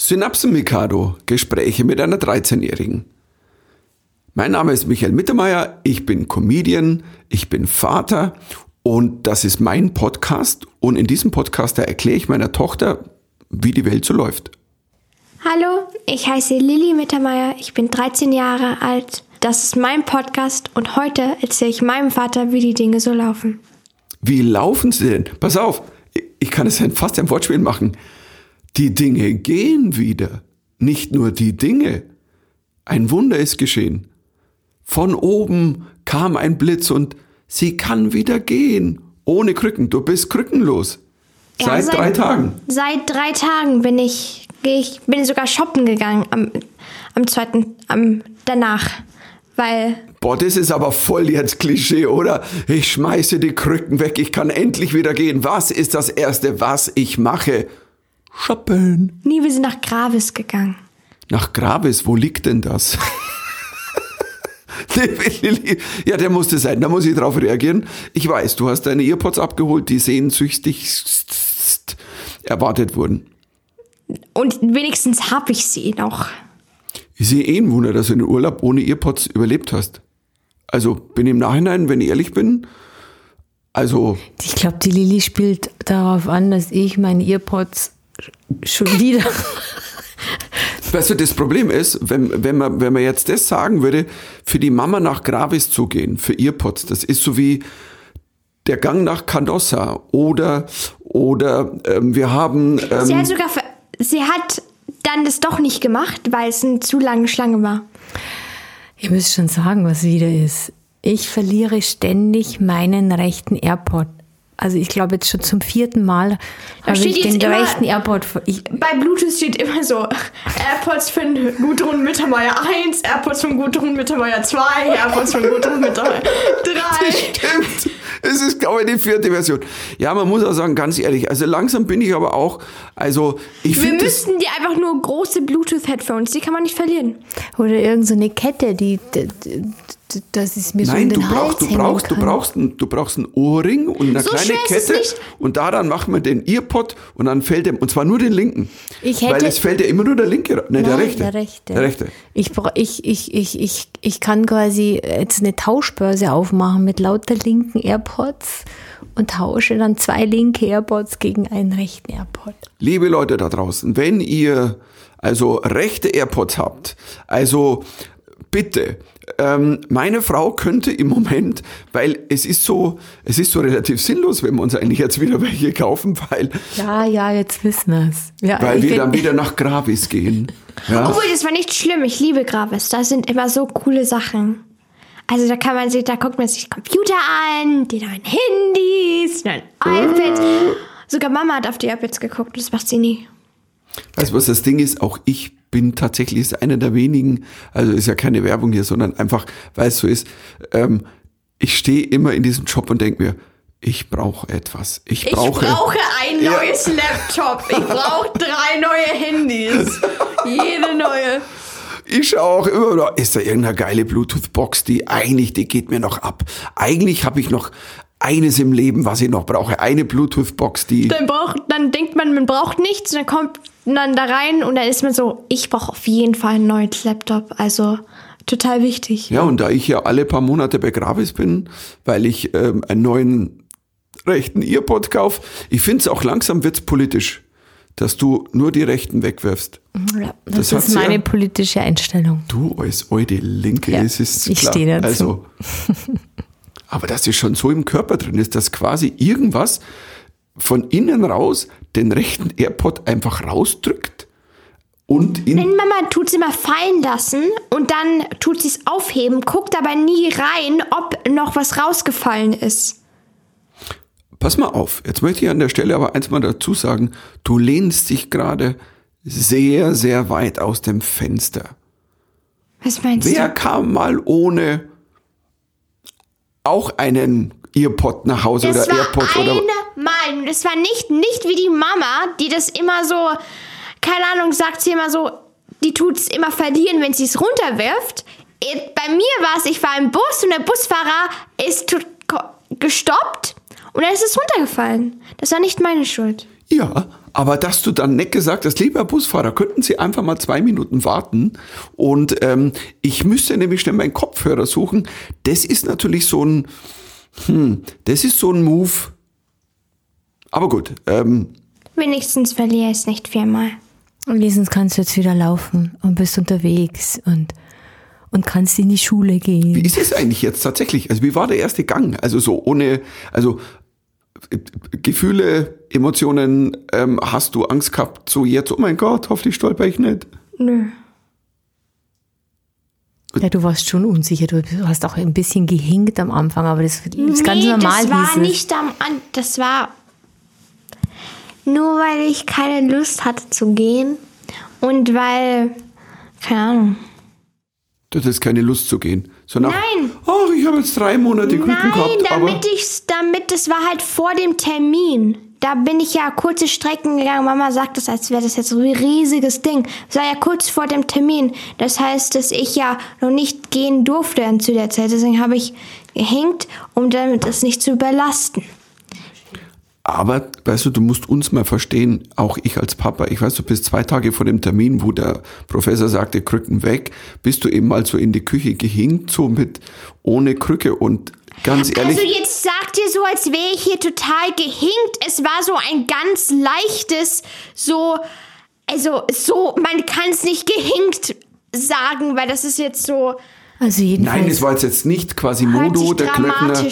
Synapsen-Mikado, Gespräche mit einer 13-Jährigen. Mein Name ist Michael Mittermeier, ich bin Comedian, ich bin Vater und das ist mein Podcast und in diesem Podcast erkläre ich meiner Tochter, wie die Welt so läuft. Hallo, ich heiße Lilly Mittermeier, ich bin 13 Jahre alt. Das ist mein Podcast und heute erzähle ich meinem Vater, wie die Dinge so laufen. Wie laufen sie denn? Pass auf, ich kann es fast ein Wortspiel machen. Die Dinge gehen wieder, nicht nur die Dinge. Ein Wunder ist geschehen. Von oben kam ein Blitz und sie kann wieder gehen. Ohne Krücken. Du bist krückenlos. Ja, seit, seit, drei Tagen. Seit drei Tagen bin ich, ich bin sogar shoppen gegangen am, am zweiten, am danach. Weil. Boah, das ist aber voll jetzt Klischee, oder? Ich schmeiße die Krücken weg, ich kann endlich wieder gehen. Was ist das Erste, was ich mache? Shoppen. Nie, wir sind nach Gravis gegangen. Nach Gravis, wo liegt denn das? ja, der musste sein, da muss ich drauf reagieren. Ich weiß, du hast deine Earpods abgeholt, die sehnsüchtig erwartet wurden. Und wenigstens habe ich sie noch. Ich sehe eh ein Wunder, dass du den Urlaub ohne Earpods überlebt hast. Also bin im Nachhinein, wenn ich ehrlich bin, also. Ich glaube, die Lilly spielt darauf an, dass ich meine Earpods schon wieder. Weißt du, das Problem ist, wenn, wenn, man, wenn man jetzt das sagen würde, für die Mama nach Gravis zu gehen, für Earpods, das ist so wie der Gang nach Canossa oder, oder ähm, wir haben. Ähm, sie hat sogar, sie hat dann das doch nicht gemacht, weil es eine zu lange Schlange war. Ihr müsst schon sagen, was wieder ist. Ich verliere ständig meinen rechten AirPod. Also ich glaube jetzt schon zum vierten Mal habe ich den rechten AirPod. Ich bei Bluetooth steht immer so AirPods von Gudrun Mittermeier 1, AirPods von Gudrun Mittermeier 2, AirPods von Gudrun Mittermeier 3. Das stimmt. Es ist, glaube ich, die vierte Version. Ja, man muss auch sagen, ganz ehrlich, also langsam bin ich aber auch, also ich finde. Wir müssten die einfach nur große Bluetooth-Headphones, die kann man nicht verlieren. Oder irgendeine so Kette, die, die, die dass es mir Nein, so in den du brauchst, Hals du brauchst, kann. du brauchst, ein, du brauchst ein Ohrring und eine So kleine ist Kette und daran macht man den Earpod und dann fällt dem, und zwar nur den linken. Ich hätte- Weil es fällt ja immer nur der linke, ne, der Nein, rechte. Der rechte. Der rechte. Ich, ich, ich, ich, ich, ich kann quasi jetzt eine Tauschbörse aufmachen mit lauter linken AirPods und tausche dann zwei linke AirPods gegen einen rechten AirPod. Liebe Leute da draußen, wenn ihr also rechte AirPods habt, also bitte, ähm, meine Frau könnte im Moment, weil es ist so, es ist so relativ sinnlos, wenn wir uns eigentlich jetzt wieder welche kaufen, weil, Ja, ja, jetzt wissen wir's. Ja, weil wir dann wieder nach Gravis gehen. Ja. Obwohl, das war nicht schlimm. Ich liebe Gravis. Da sind immer so coole Sachen. Also da kann man sich, da guckt man sich Computer an, die neuen Handys, die neuen iPads. Sogar Mama hat auf die iPads geguckt, das macht sie nie. Weißt du, was das Ding ist? Auch ich bin tatsächlich ist einer der wenigen, also ist ja keine Werbung hier, sondern einfach, weil es so ist, ähm, ich stehe immer in diesem Job und denke mir, ich brauche etwas. Ich Ich brauche. brauche ein Ja. neues Laptop. Ich brauche drei neue Handys. Jede neue. Ich schaue auch immer noch, ist da irgendeine geile Bluetooth-Box, die eigentlich, die geht mir noch ab. Eigentlich habe ich noch eines im Leben, was ich noch brauche. Eine Bluetooth-Box, die. Dann, braucht, dann denkt man, man braucht nichts. Und dann kommt man da rein und dann ist man so, ich brauche auf jeden Fall ein neues Laptop. Also total wichtig. Ja, und da ich ja alle paar Monate bei Gravis bin, weil ich ähm, einen neuen rechten Earpod kaufe, ich finde es auch langsam wird's politisch, dass du nur die rechten wegwirfst. Ja, Das das, ist meine ja- politische Einstellung. Du als alte Linke, Ja, es ist ich klar. stehe dazu. Also, aber dass es schon so im Körper drin ist, dass quasi irgendwas von innen raus den rechten AirPod einfach rausdrückt und in Wenn Mama tut es immer fallen lassen und dann tut sie es aufheben, guckt aber nie rein, ob noch was rausgefallen ist. Pass mal auf, jetzt möchte ich an der Stelle aber eins mal dazu sagen, du lehnst dich gerade sehr, sehr weit aus dem Fenster. Was meinst Wer du? kam mal ohne auch einen Earpod nach Hause Das oder war AirPods eine oder Meinung. Das war nicht, nicht wie die Mama, die das immer so, keine Ahnung, sagt sie immer so, die tut es immer verlieren, wenn sie es runterwirft. Äh, Bei mir war es, ich war im Bus und der Busfahrer ist gestoppt und dann ist es runtergefallen. Das war nicht meine Schuld. Ja, Aber dass du dann nicht gesagt hast, lieber Busfahrer, könnten Sie einfach mal zwei Minuten warten und ähm, ich müsste nämlich schnell meinen Kopfhörer suchen, das ist natürlich so ein, hm, das ist so ein Move. Aber gut. Ähm, Wenigstens verliere ich es nicht viermal. Und wenigstens kannst du jetzt wieder laufen und bist unterwegs und und kannst in die Schule gehen. Wie ist es eigentlich jetzt tatsächlich? Also wie war der erste Gang? Also so ohne, also Gefühle, Emotionen, ähm, hast du Angst gehabt, so jetzt, oh mein Gott, hoffentlich stolper ich nicht? Nö. Ja, du warst schon unsicher. Du hast auch ein bisschen gehinkt am Anfang, aber das ist nee, ganz normal. Das war nicht am An das war nur weil ich keine Lust hatte zu gehen und weil, keine Ahnung. Du hattest keine Lust zu gehen. So nach, Nein. Oh, ich habe jetzt drei Monate Küken Nein, gehabt. damit ich, damit, das war halt vor dem Termin. Da bin ich ja kurze Strecken gegangen. Mama sagt das, als wäre das jetzt so ein riesiges Ding. Das war ja kurz vor dem Termin. Das heißt, dass ich ja noch nicht gehen durfte zu der Zeit. Deswegen habe ich gehängt, um damit das nicht zu überlasten. Aber, weißt du, du musst uns mal verstehen, auch ich als Papa, ich weiß, du bist zwei Tage vor dem Termin, wo der Professor sagte, Krücken weg, bist du eben mal so in die Küche gehinkt, so mit, ohne Krücke und ganz ehrlich. Also jetzt sagt ihr so, als wäre ich hier total gehinkt. Es war so ein ganz leichtes, so, also so, man kann es nicht gehinkt sagen, weil das ist jetzt so, also jedenfalls. Nein, es war jetzt nicht quasi Modo, der Klöckner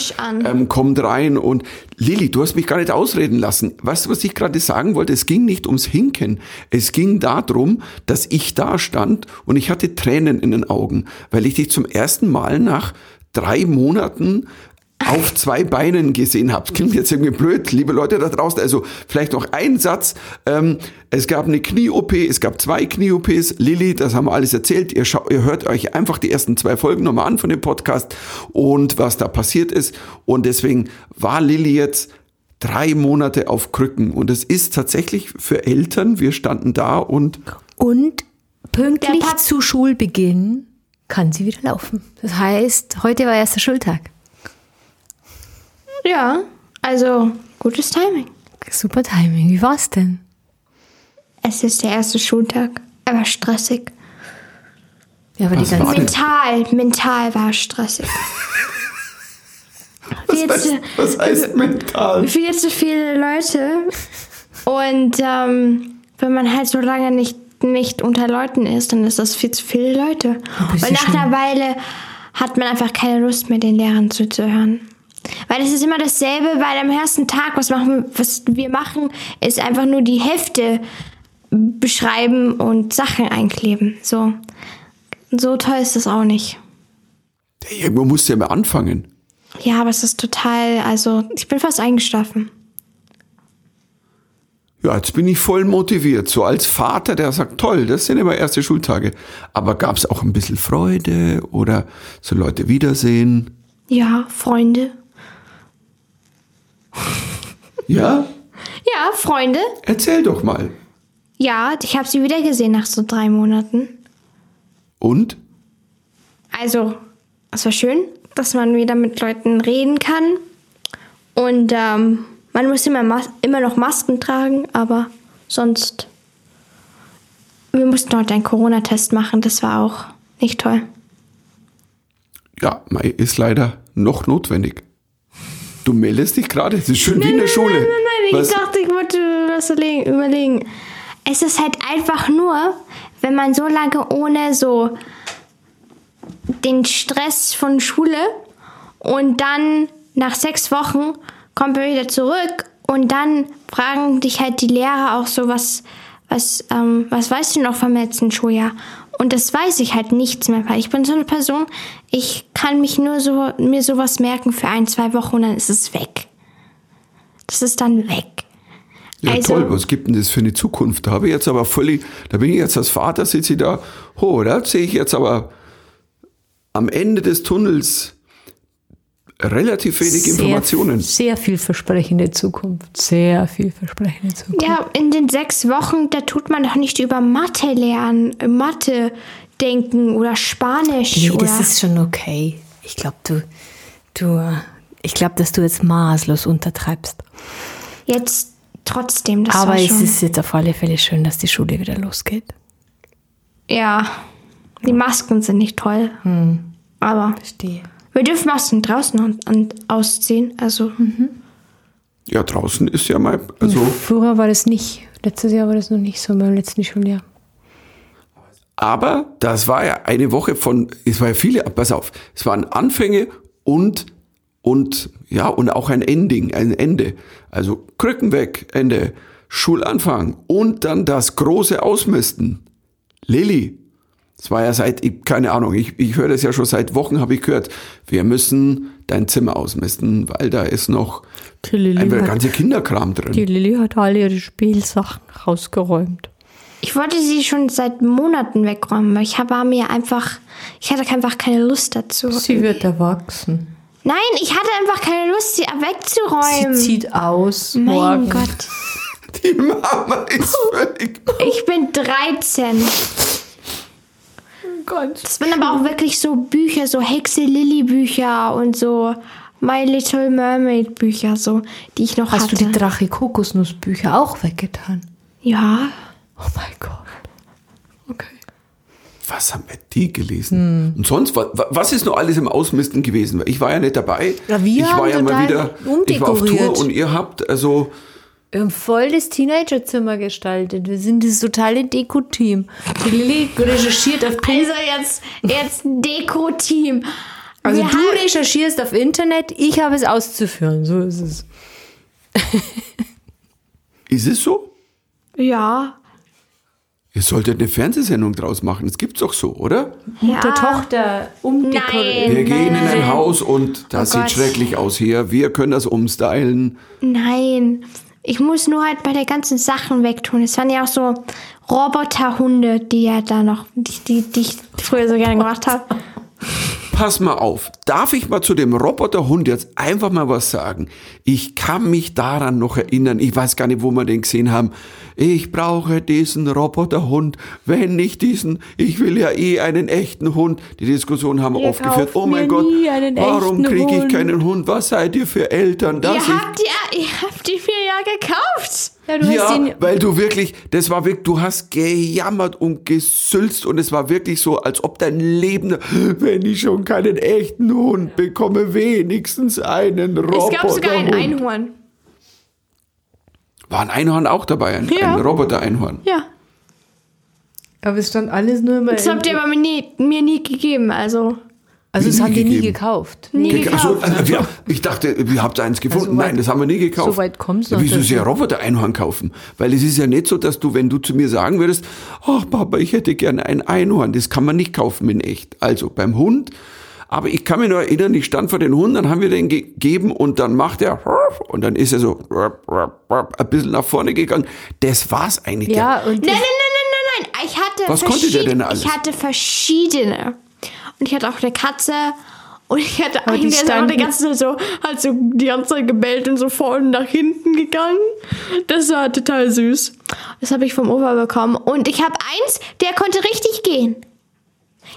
ähm, kommt rein und Lilly, du hast mich gar nicht ausreden lassen. Weißt du, was ich gerade sagen wollte? Es ging nicht ums Hinken. Es ging darum, dass ich da stand und ich hatte Tränen in den Augen, weil ich dich zum ersten Mal nach drei Monaten auf zwei Beinen gesehen habt. Klingt jetzt irgendwie blöd, liebe Leute da draußen. Also vielleicht noch ein Satz. Ähm, es gab eine Knie-OP, es gab zwei Knie-OPs. Lilly, das haben wir alles erzählt. Ihr, ihr hört euch einfach die ersten zwei Folgen nochmal an von dem Podcast und was da passiert ist. Und deswegen war Lilly jetzt drei Monate auf Krücken. Und es ist tatsächlich für Eltern, wir standen da und... Und pünktlich zu Schulbeginn kann sie wieder laufen. Das heißt, heute war erster Schultag. Ja, also gutes Timing. Super Timing. Wie war's denn? Es ist der erste Schultag. Er war stressig. Ja, aber Was die ganze? Mental, mental war es stressig. Was Viel heißt, zu- was heißt mental? viel zu viele Leute. Und ähm, wenn man halt so lange nicht, nicht unter Leuten ist, dann ist das viel zu viele Leute. Und nach schon- einer Weile hat man einfach keine Lust mehr, den Lehrern zuzuhören. Weil es ist immer dasselbe, weil am ersten Tag, was, machen, wir- was wir machen, ist einfach nur die Hefte beschreiben und Sachen einkleben. So, so toll ist das auch nicht. Irgendwo musst du ja mal anfangen. Ja, aber es ist total, also ich bin fast eingeschlafen. Ja, jetzt bin ich voll motiviert. So als Vater, der sagt, toll, das sind immer erste Schultage. Aber gab es auch ein bisschen Freude oder so Leute wiedersehen? Ja, Freunde. Ja? Ja, Freunde. Erzähl doch mal. Ja, ich habe sie wieder gesehen nach so drei Monaten. Und? Also, es war schön, dass man wieder mit Leuten reden kann. Und ähm, man muss immer, Mas immer noch Masken tragen, aber sonst. Wir mussten heute einen Corona-Test machen, das war auch nicht toll. Ja, Mai ist leider noch notwendig. Du meldest dich gerade, es ist schön wie in der Schule. Nein, nein, nein, Was? ich dachte, ich wollte was überlegen- überlegen. Es ist halt einfach nur, wenn man so lange ohne so den Stress von Schule und dann nach sechs Wochen kommt man wieder zurück und dann fragen dich halt die Lehrer auch so, was, was, ähm, was weißt du noch vom letzten Schuljahr? Und das weiß ich halt nichts mehr, weil ich bin so eine Person, ich kann mich nur so, mir sowas merken für ein, zwei Wochen und dann ist es weg. Das ist dann weg. Ja, Also- toll, was gibt denn das für eine Zukunft? Da habe ich jetzt aber völlig, da bin ich jetzt als Vater, sitze ich da, oh, da sehe ich jetzt aber am Ende des Tunnels relativ wenig Informationen. Sehr vielversprechende Zukunft. Sehr vielversprechende Zukunft. Ja, in den sechs Wochen, da tut man doch nicht über Mathe lernen, Mathe denken oder Spanisch Nee, oder. das ist schon okay. Ich glaube, du, du, ich glaube, dass du jetzt maßlos untertreibst. Jetzt trotzdem, das Aber war es ist jetzt auf alle Fälle schön, dass die Schule wieder losgeht. ja, die Masken sind nicht toll. Hm. Aber Verstehe. Wir dürfen Masken draußen an, an, ausziehen. Also, Ja, draußen ist ja mal, also, Früher war das nicht. Letztes Jahr war das noch nicht so beim letzten Schuljahr. aber das war ja eine Woche von, es war ja viele, pass auf, es waren Anfänge und, und, ja, und auch ein Ending, ein Ende. Also Krücken weg, Ende, Schulanfang und dann das große Ausmisten. Lilly, das war ja seit, ich, keine Ahnung, ich, ich höre das ja schon seit Wochen, habe ich gehört, wir müssen dein Zimmer ausmisten, weil da ist noch ein ganze Kinderkram drin. die Lilly hat alle ihre Spielsachen rausgeräumt. ich wollte sie schon seit Monaten wegräumen, aber ich habe mir einfach, ich hatte einfach keine Lust dazu. Sie wird erwachsen. Nein, ich hatte einfach keine Lust, sie Sie wegzuräumen. zieht aus mein morgen. Gott. Die Mama ist völlig. Ich bin 13. Gott. Das waren aber auch wirklich so Bücher, so Hexe Lilly Bücher und so My Little Mermaid Bücher, so, die ich noch Hast hatte. du die Drache Kokosnuss Bücher auch weggetan? ja. Oh mein Gott. Okay. Was haben wir die gelesen? Und sonst, wa- wa- was ist noch alles im Ausmisten gewesen? Ich war ja nicht dabei. Ja, wir ich war haben ja mal wieder, ich war auf Tour und ihr habt, also, Wir haben voll das Teenagerzimmer gestaltet. Wir sind das totale Deko-Team. Die Lilly recherchiert auf Pinterest. Also jetzt, jetzt ein Deko-Team. Also Wir du haben- recherchierst auf Internet, ich habe es auszuführen. So ist es. ist es so? Ja. Ihr solltet eine Fernsehsendung draus machen. Das gibt's doch so, oder? Mutter, Tochter, umdekoriert. Wir gehen in ein Haus und das Oh sieht Gott. schrecklich aus hier. Wir können das umstylen. Nein. Ich muss nur halt bei der ganzen Sachen wegtun. Es waren ja auch so Roboterhunde, die ja da noch, die, die, die ich früher so gerne gemacht habe. Pass mal auf. Darf ich mal zu dem Roboterhund jetzt einfach mal was sagen? Ich kann mich daran noch erinnern. Ich weiß gar nicht, wo wir den gesehen haben. Ich brauche diesen Roboterhund. Wenn nicht diesen, ich will ja eh einen echten Hund. Die Diskussion haben wir Ihr oft geführt. Oh mein Gott, warum kriege ich keinen Hund? Was seid ihr für Eltern? Dass Ihr ich habt ja, ihr habt die mir ja gekauft. Ja, du hast ja, ihn, weil du wirklich, das war wirklich, du hast gejammert und gesülzt und es war wirklich so, als ob dein Leben, wenn ich schon keinen echten Hund bekomme, wenigstens einen Roboterhund. Es gab sogar ein Einhorn. War ein Einhorn auch dabei, ein, Ja. ein Roboter-Einhorn. Ja. aber es stand alles nur immer. Das habt ihr aber mir nie, mir nie gegeben, also. Also das haben die nie gekauft. Nie Ge- Ach so, gekauft. also, wir, ich dachte, ihr habt eins gefunden. so weit- Nein, das haben wir nie gekauft. so weit ja, noch Wieso ein Roboter-Einhorn kaufen? Weil es ist ja nicht so, dass du, wenn du zu mir sagen würdest, ach Papa, ich hätte gerne ein Einhorn, das kann man nicht kaufen in echt. Also beim Hund, aber ich kann mich nur erinnern, ich stand vor den Hund, dann haben wir den gegeben und dann macht er und dann ist er so ein bisschen nach vorne gegangen. Das war's eigentlich. Ja, und Nein, nein, nein, nein, nein, nein. Ich hatte Was konnte der denn alles? Ich hatte verschiedene. Und ich hatte auch eine Katze. Und ich hatte Aber die einen, der ist auch die ganze Zeit so, hat so die ganze Zeit gebellt und so vorne nach hinten gegangen. Das war total süß. Das habe ich vom Opa bekommen. Und ich habe eins, der konnte richtig gehen.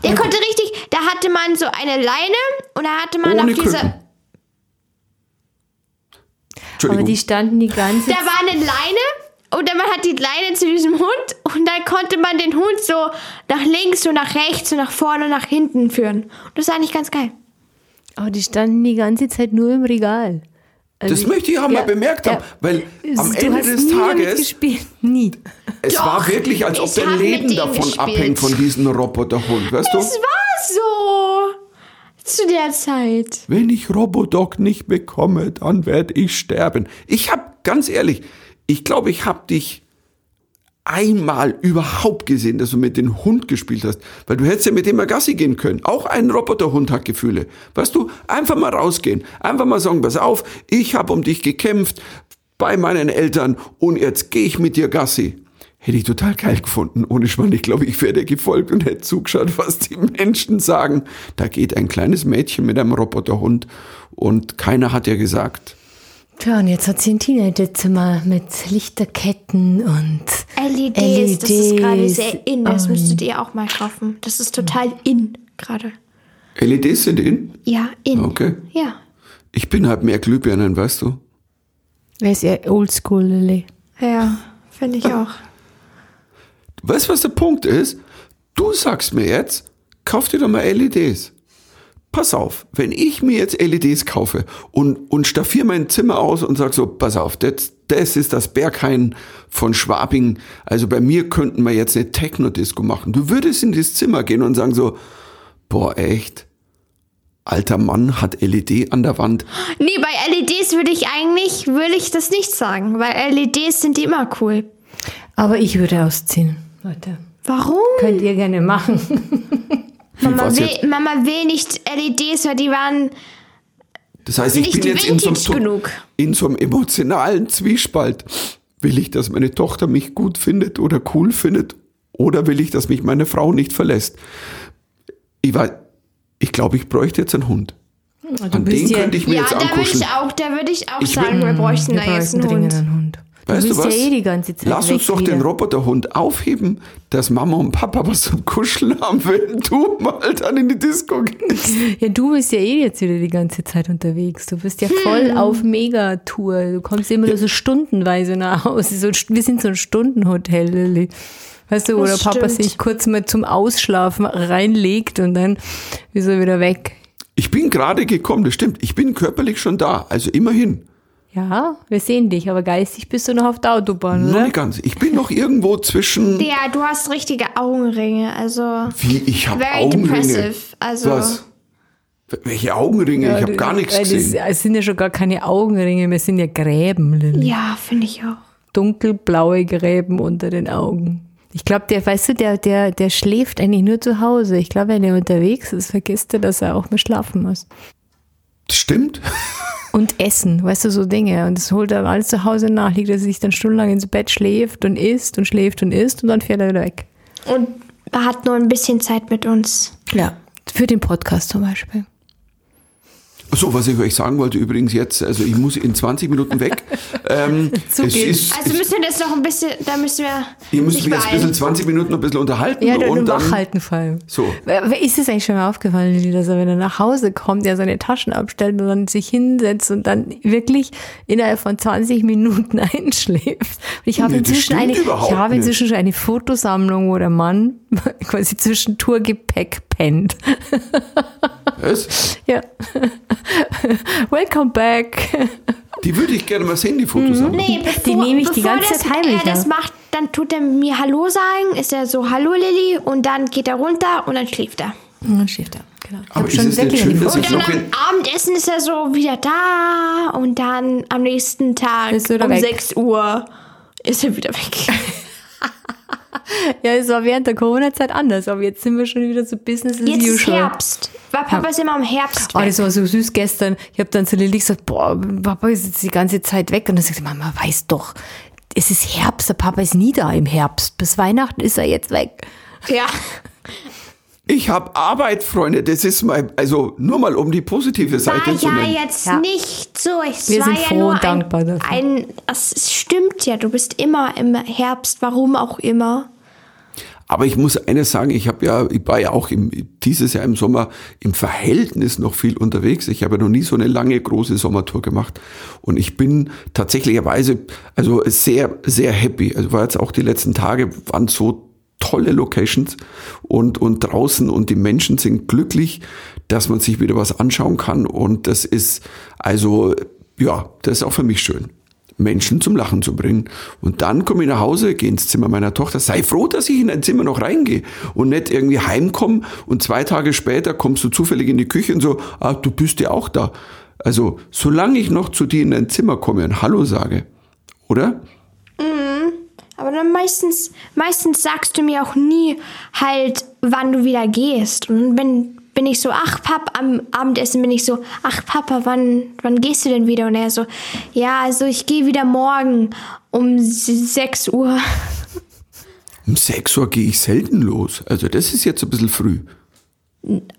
Der konnte richtig, da hatte man so eine Leine und da hatte man Ohne auf diese, aber die standen die ganze da war eine Leine und dann man hat die Leine zu diesem Hund und dann konnte man den Hund so nach links und nach rechts und nach vorne und nach hinten führen. Und das war eigentlich ganz geil. Aber die standen die ganze Zeit nur im Regal. Also das möchte ich auch mal bemerkt haben, weil am du Ende hast des Tages. Nie. es Doch, war wirklich, als ob ich dein Leben davon gespielt. abhängt, von diesem Roboterhund, weißt Es du? war so zu der Zeit. Wenn ich Robodoc nicht bekomme, dann werde ich sterben. Ich hab, ganz ehrlich, ich glaube, ich hab dich einmal überhaupt gesehen, dass du mit dem Hund gespielt hast, weil du hättest ja mit dem mal Gassi gehen können. Auch ein Roboterhund hat Gefühle. Weißt du, einfach mal rausgehen, einfach mal sagen, pass auf, ich habe um dich gekämpft bei meinen Eltern und jetzt gehe ich mit dir Gassi. Hätte ich total geil gefunden. Ohne Schmarrn, ich glaube, ich wäre dir gefolgt und hätte zugeschaut, was die Menschen sagen. Da geht ein kleines Mädchen mit einem Roboterhund und keiner hat ihr gesagt. Tja, und jetzt hat sie ein Teenagerzimmer mit Lichterketten und LEDs, das ist gerade LEDs. sehr in. Das Oh. müsstet ihr auch mal kaufen. Das ist total in gerade. LEDs sind in? Ja, in. Okay. Ja. Ich bin halt mehr Glühbirnen, weißt du? Er ist eher oldschool, Lilly. Ja, finde ich auch. Weißt du, was der Punkt ist? Du sagst mir jetzt, kauf dir doch mal LEDs. Pass auf, wenn ich mir jetzt LEDs kaufe und, und staffiere mein Zimmer aus und sag so, pass auf, das, das ist das Berghain von Schwabing. Also bei mir könnten wir jetzt eine Techno-Disco machen. Du würdest in das Zimmer gehen und sagen so, boah, echt? Alter Mann hat LED an der Wand. Nee, bei LEDs würde ich eigentlich, würde ich das nicht sagen, weil LEDs sind immer cool. Aber ich würde ausziehen, Leute. Warum? Könnt ihr gerne machen. Mama will? Mama will nicht LEDs, weil die waren Das heißt, ich Nicht bin jetzt in so, einem, in so einem emotionalen Zwiespalt. Will ich, dass meine Tochter mich gut findet oder cool findet? Oder will ich, dass mich meine Frau nicht verlässt? Ich weiß, ich glaube, ich bräuchte jetzt einen Hund. An bist den ja- könnte ich mir Ja, jetzt da würde ankuscheln. ich auch, da würde ich auch Ich sagen, will- wir bräuchten Wir da jetzt einen dringend Hund. einen Hund. Weißt du was? ja eh die ganze Zeit Lass uns doch wieder. den Roboterhund aufheben, dass Mama und Papa was zum Kuscheln haben, wenn du mal dann in die Disco gehst. Ja, du bist ja eh jetzt wieder die ganze Zeit unterwegs. Du bist ja Hm. voll auf Megatour. Du kommst immer nur so stundenweise nach Hause. So, wir sind so ein Stundenhotel, Lilly. Weißt du, wo der Das Papa stimmt. sich kurz mal zum Ausschlafen reinlegt und dann ist er wieder weg. Ich bin gerade gekommen, das stimmt. Ich bin körperlich schon da, also immerhin. Ja, wir sehen dich, aber geistig bist du noch auf der Autobahn, Noch oder? nicht ganz. Ich bin noch irgendwo zwischen. Ja, du hast richtige Augenringe, also Wie, ich habe very Augenringe. depressive. Also Was? Welche Augenringe? ich habe gar nichts das- gesehen. Es sind ja schon gar keine Augenringe, wir sind ja Gräben, Lilly. ja, finde ich auch. dunkelblaue Gräben unter den Augen. Ich glaube, der, weißt du, der, der, der schläft eigentlich nur zu Hause. Ich glaube, wenn er unterwegs ist, vergisst er, dass er auch mal schlafen muss. Stimmt. Und essen, weißt du, so Dinge. Und das holt er alles zu Hause nach, liegt er sich dann stundenlang ins Bett, schläft und isst und schläft und isst und dann fährt er wieder weg. Und er hat nur ein bisschen Zeit mit uns. Ja. Für den Podcast zum Beispiel. So, was ich euch sagen wollte übrigens jetzt, also ich muss in 20 Minuten weg. Ähm, So es geht's. ist, Also müssen wir das noch ein bisschen, da müssen wir. ihr müsst mich jetzt ein bisschen 20 Minuten ein bisschen unterhalten Ja, dann und dann. wachhalten vor allem. So. Ist es eigentlich schon mal aufgefallen, Lili, dass er, wenn er nach Hause kommt, er seine Taschen abstellt und dann sich hinsetzt und dann wirklich innerhalb von 20 Minuten einschläft? Ich habe Nee, inzwischen eine, ich habe nicht. inzwischen schon eine Fotosammlung, wo der Mann quasi zwischen Tourgepäck pennt. Was? Ja. Welcome back. Die würde ich gerne mal sehen, die Fotos. an. Nee, bevor, Die nehme ich die ganze das, Zeit heimlich, er das ja. macht, dann tut er mir Hallo sagen, ist er so Hallo Lilly und dann geht er runter und dann schläft er. Und dann schläft er. Genau. Ich Aber ist schon es nicht schön, dass ich Und dann am Abendessen ist er so wieder da und dann am nächsten Tag um weg. 6 Uhr ist er wieder weg. Ja, es war während der Corona-Zeit anders, aber jetzt sind wir schon wieder so Business as Jetzt ist usual. Herbst. Weil Papa ist immer im Herbst Oh, weg. das war so süß gestern. Ich habe dann zu Lilly gesagt, boah, Papa ist jetzt die ganze Zeit weg. Und dann sagt sie, Mama, weiß doch, es ist Herbst, der Papa ist nie da im Herbst. Bis Weihnachten ist er jetzt weg. Ja. Ich habe Arbeit, Freunde. Das ist mein, also nur mal um die positive War Seite zu ja nennen. jetzt Ja. nicht so. Es Wir war sind ja froh nur und dankbar dafür. ein, ein. Es stimmt ja, du bist immer im Herbst, warum auch immer. Aber ich muss eines sagen, ich habe ja, ich war ja auch im, dieses Jahr im Sommer im Verhältnis noch viel unterwegs. Ich habe ja noch nie so eine lange große Sommertour gemacht und ich bin tatsächlicherweise also sehr sehr happy. Also war jetzt auch die letzten Tage waren so tolle Locations und und draußen und die Menschen sind glücklich, dass man sich wieder was anschauen kann und das ist also ja, das ist auch für mich schön. Menschen zum Lachen zu bringen. Und dann komme ich nach Hause, gehe ins Zimmer meiner Tochter, sei froh, dass ich in ein Zimmer noch reingehe und nicht irgendwie heimkomme und zwei Tage später kommst du zufällig in die Küche und so, ah, du bist ja auch da. Also, solange ich noch zu dir in dein Zimmer komme und Hallo sage, oder? Aber dann meistens, meistens sagst du mir auch nie halt, wann du wieder gehst. Und dann bin, ich so, ach Papa, am Abendessen bin ich so, ach Papa, wann, wann gehst du denn wieder? Und er so, ja, also ich gehe wieder morgen um 6 Uhr. Um 6 Uhr gehe ich selten los. Also, das ist jetzt ein bisschen früh.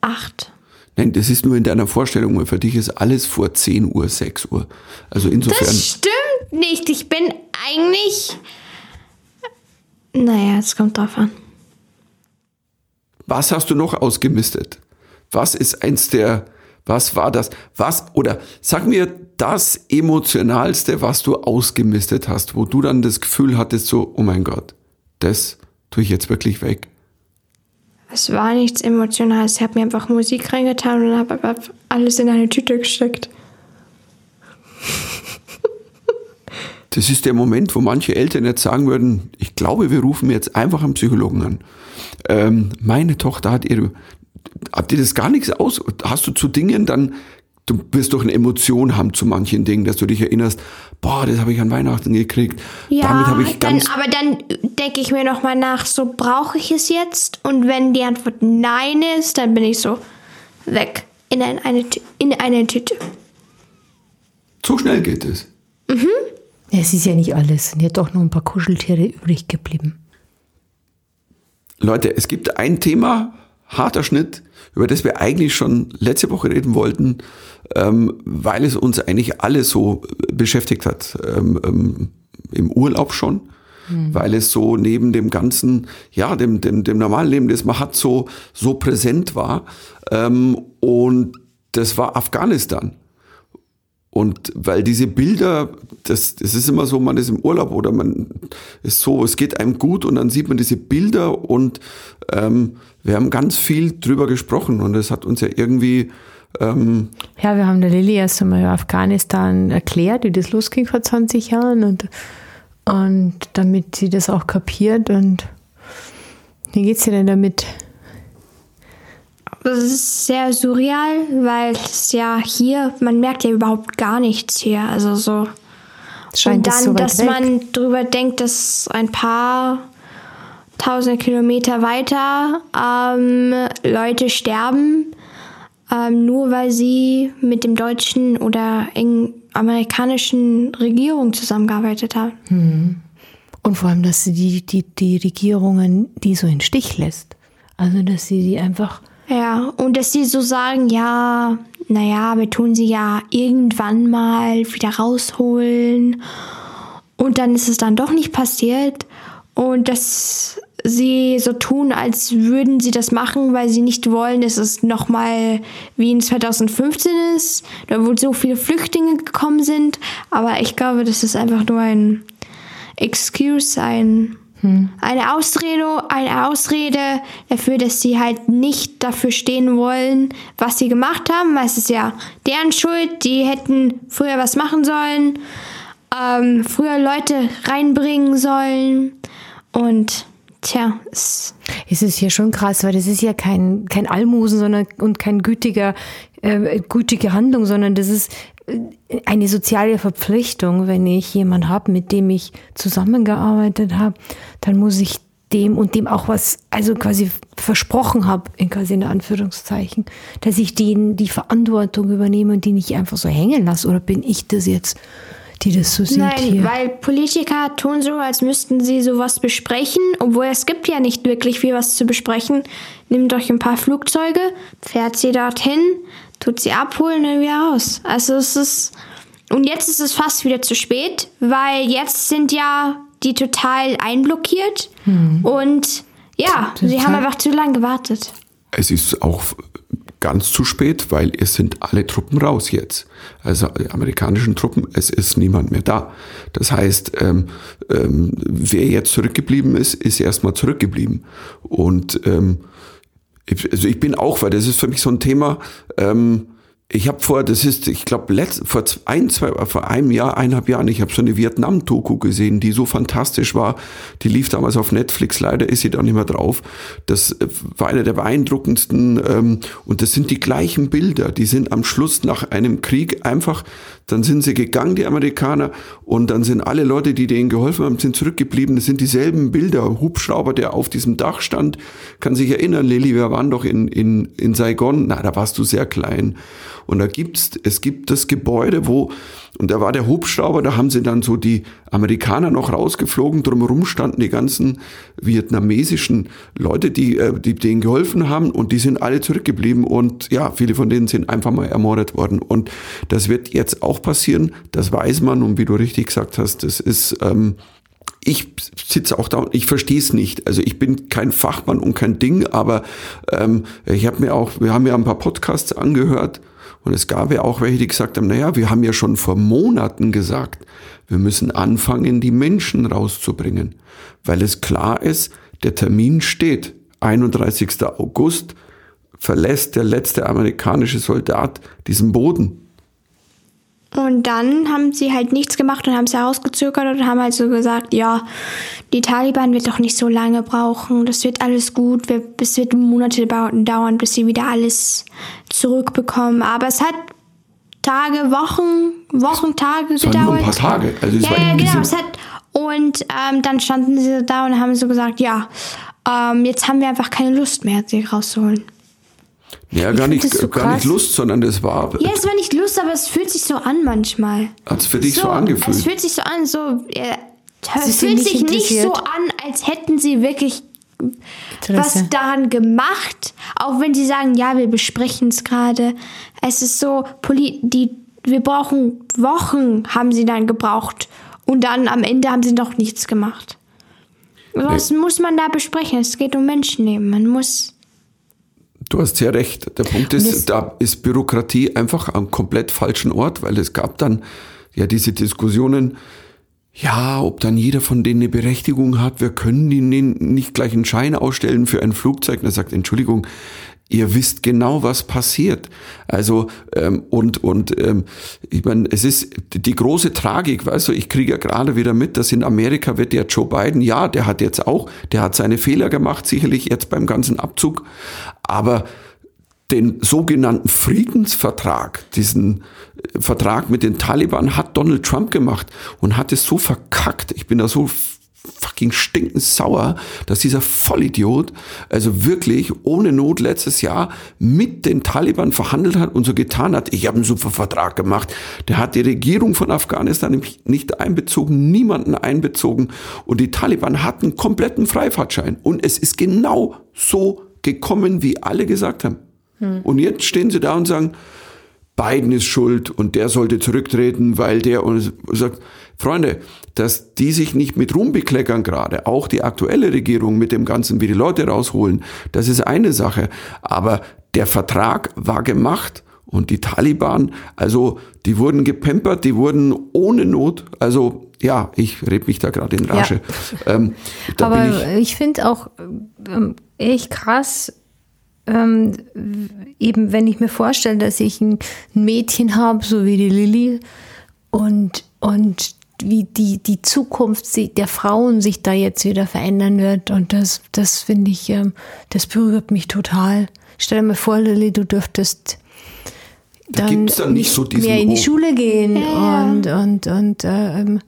8. Nein, das ist nur in deiner Vorstellung, weil für dich ist alles vor 10 Uhr, 6 Uhr. Also insofern. Das stimmt nicht. Ich bin eigentlich. Naja, es kommt drauf an. Was hast du noch ausgemistet? Was ist eins der, Was war das? Was, oder sag mir das Emotionalste, was du ausgemistet hast, wo du dann das Gefühl hattest, so, oh mein Gott, das tue ich jetzt wirklich weg. Es war nichts Emotionales. Ich habe mir einfach Musik reingetan und habe alles in eine Tüte gesteckt. Das ist der Moment, wo manche Eltern jetzt sagen würden, ich glaube, wir rufen jetzt einfach einen Psychologen an. Ähm, meine Tochter hat ihre, habt ihr das gar nichts aus? Hast du zu Dingen dann, du wirst doch eine Emotion haben zu manchen Dingen, dass du dich erinnerst, boah, das habe ich an Weihnachten gekriegt. Ja, Damit habe ich ganz dann, aber dann denke ich mir nochmal nach, so brauche ich es jetzt? Und wenn die Antwort nein ist, dann bin ich so weg in eine, in eine Tüte. So schnell geht es. Mhm. Es ist ja nicht alles, es sind ja doch noch ein paar Kuscheltiere übrig geblieben. Leute, es gibt ein Thema, harter Schnitt, über das wir eigentlich schon letzte Woche reden wollten, ähm, weil es uns eigentlich alle so beschäftigt hat. Ähm, ähm, Im Urlaub schon, mhm. weil es so neben dem ganzen, ja, dem, dem, dem normalen Leben, das man hat, so, so präsent war. Ähm, und das war Afghanistan. Und weil diese Bilder, das, das ist immer so, man ist im Urlaub oder man ist so, es geht einem gut und dann sieht man diese Bilder und ähm, wir haben ganz viel drüber gesprochen und es hat uns ja irgendwie ähm, ja, wir haben der Lilly erst einmal Afghanistan erklärt, wie das losging vor 20 Jahren und, und damit sie das auch kapiert und wie geht's dir denn damit? Das ist sehr surreal, weil es ja hier, man merkt ja überhaupt gar nichts hier. Also so. Scheint und dann, so dass weg. man drüber denkt, dass ein paar tausend Kilometer weiter ähm, Leute sterben, ähm, nur weil sie mit dem deutschen oder amerikanischen Regierung zusammengearbeitet haben. Mhm. Und vor allem, dass sie die, die, die Regierungen die so in Stich lässt. Also, dass sie die einfach ja, und dass sie so sagen, ja, naja, wir tun sie ja irgendwann mal wieder rausholen. Und dann ist es dann doch nicht passiert. Und dass sie so tun, als würden sie das machen, weil sie nicht wollen, dass es nochmal wie in 2015 ist, da wo so viele Flüchtlinge gekommen sind. Aber ich glaube, das ist einfach nur ein Excuse, ein hm. Eine Ausrede, eine Ausrede dafür, dass sie halt nicht dafür stehen wollen, was sie gemacht haben, weil es ist ja deren Schuld, die hätten früher was machen sollen, ähm, früher Leute reinbringen sollen und Tja, es, es ist hier schon krass, weil das ist ja kein, kein Almosen sondern, und kein gütiger, äh, gütige Handlung, sondern das ist eine soziale Verpflichtung, wenn ich jemanden habe, mit dem ich zusammengearbeitet habe, dann muss ich dem und dem auch was, also quasi versprochen habe, in quasi in Anführungszeichen, dass ich denen die Verantwortung übernehme und die nicht einfach so hängen lasse. Oder bin ich das jetzt, die das so sieht? Nein, hier? weil Politiker tun so, als müssten sie sowas besprechen, obwohl es gibt ja nicht wirklich viel was zu besprechen. Nehmt euch ein paar Flugzeuge, fährt sie dorthin, tut sie abholen und wieder raus. Also es ist. Und jetzt ist es fast wieder zu spät, weil jetzt sind ja die total einblockiert hm. und ja, total. sie haben einfach zu lange gewartet. Es ist auch ganz zu spät, weil es sind alle Truppen raus jetzt. Also die amerikanischen Truppen, es ist niemand mehr da. Das heißt, ähm, ähm, wer jetzt zurückgeblieben ist, ist erstmal zurückgeblieben. Und ähm, also ich bin auch, weil das ist für mich so ein Thema, ähm, ich habe vor, das ist, ich glaube, vor ein, zwei, vor einem Jahr, eineinhalb Jahren, ich habe so eine Vietnam-Doku gesehen, die so fantastisch war. Die lief damals auf Netflix, leider ist sie da nicht mehr drauf. Das äh, war einer der beeindruckendsten ähm, und das sind die gleichen Bilder. Die sind am Schluss nach einem Krieg einfach, dann sind sie gegangen, die Amerikaner, und dann sind alle Leute, die denen geholfen haben, sind zurückgeblieben. Das sind dieselben Bilder. Hubschrauber, der auf diesem Dach stand, kann sich erinnern, Lilly, wir waren doch in, in, in Saigon. Na, da warst du sehr klein. Und da gibt's, es gibt das Gebäude, wo, und da war der Hubschrauber, da haben sie dann so die Amerikaner noch rausgeflogen, drumherum standen die ganzen vietnamesischen Leute, die, äh, die denen geholfen haben. Und die sind alle zurückgeblieben. Und ja, viele von denen sind einfach mal ermordet worden. Und das wird jetzt auch passieren, das weiß man. Und wie du richtig gesagt hast, das ist, ähm, ich sitze auch da und ich verstehe es nicht. Also ich bin kein Fachmann und kein Ding, aber ähm, ich habe mir auch, wir haben ja ein paar Podcasts angehört Und es gab ja auch welche, die gesagt haben, naja, wir haben ja schon vor Monaten gesagt, wir müssen anfangen, die Menschen rauszubringen, weil es klar ist, der Termin steht. 31. August verlässt der letzte amerikanische Soldat diesen Boden. Und dann haben sie halt nichts gemacht und haben es herausgezögert und haben halt so gesagt, ja, die Taliban wird doch nicht so lange brauchen, das wird alles gut, es wird Monate dauern, bis sie wieder alles zurückbekommen. Aber es hat Tage, Wochen, Wochen, Tage Es gedauert. nur ein paar Tage. Also es Ja, war ja, genau. Es hat, und ähm, dann standen sie da und haben so gesagt, ja, ähm, jetzt haben wir einfach keine Lust mehr, sie rauszuholen. Ja, gar, nicht, so gar nicht. Lust, sondern das war, Ja, es war nicht Lust, aber es fühlt sich so an manchmal. hat's für dich so, Es angefühlt. fühlt sich so an, so. Äh, es fühlt nicht sich nicht so an, als hätten sie wirklich was Interesse. daran gemacht. Auch wenn sie sagen, ja, wir besprechen es gerade. Es ist so, poli die, wir brauchen Wochen, haben sie dann gebraucht. Und dann am Ende haben sie noch nichts gemacht. Was muss man da besprechen? Es geht um Menschenleben. Man muss. Du hast sehr recht. Der Punkt das- ist, da ist Bürokratie einfach am komplett falschen Ort, weil es gab dann ja diese Diskussionen, ja, ob dann jeder von denen eine Berechtigung hat, wir können ihnen nicht gleich einen Schein ausstellen für ein Flugzeug. Und er sagt, Entschuldigung, ihr wisst genau, was passiert. Also, ähm, und, und ähm, ich meine, es ist die große Tragik, weißt du, ich kriege ja gerade wieder mit, dass in Amerika wird der Joe Biden, ja, der hat jetzt auch, der hat seine Fehler gemacht, sicherlich jetzt beim ganzen Abzug, aber den sogenannten Friedensvertrag, diesen äh, Vertrag mit den Taliban hat Donald Trump gemacht und hat es so verkackt. Ich bin da so fucking stinkend sauer, dass dieser Vollidiot also wirklich ohne Not letztes Jahr mit den Taliban verhandelt hat und so getan hat, ich habe einen super Vertrag gemacht. Der hat die Regierung von Afghanistan nicht einbezogen, niemanden einbezogen und die Taliban hatten kompletten Freifahrtschein und es ist genau so gekommen, wie alle gesagt haben. Und jetzt stehen sie da und sagen, Biden ist schuld und der sollte zurücktreten, weil der und sagt, Freunde, dass die sich nicht mit Ruhm bekleckern gerade, auch die aktuelle Regierung mit dem Ganzen, wie die Leute rausholen, das ist eine Sache. Aber der Vertrag war gemacht und die Taliban, also die wurden gepempert, die wurden ohne Not, also ja, ich red mich da gerade in Rage. Ähm, da bin ich, Aber ich finde auch ähm, echt krass, ähm, eben wenn ich mir vorstelle, dass ich ein, Mädchen habe, so wie die Lilly, und, und wie die, die Zukunft der Frauen sich da jetzt wieder verändern wird. Und das, das finde ich, ähm, das berührt mich total. Stell dir mal vor, Lilly, du dürftest Da dann, gibt's dann nicht so diesen mehr in die. Schule gehen Ja. und, und, und äh, ähm,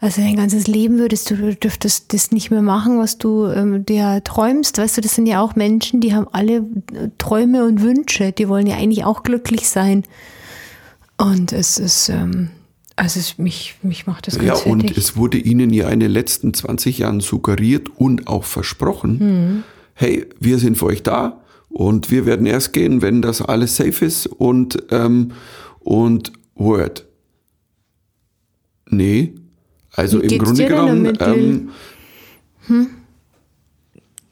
also dein ganzes Leben würdest du, du dürftest das nicht mehr machen, was du ähm, dir träumst. Weißt du, das sind ja auch Menschen, die haben alle äh, Träume und Wünsche. Die wollen ja eigentlich auch glücklich sein. Und es ist, ähm, also es, mich, mich macht das ganz Ja, und fertig. es wurde ihnen ja in den letzten 20 Jahren suggeriert und auch versprochen, Hm. hey, wir sind für euch da und wir werden erst gehen, wenn das alles safe ist und, ähm, und Word. Nee, also Wie im Grunde dir denn genommen, ähm,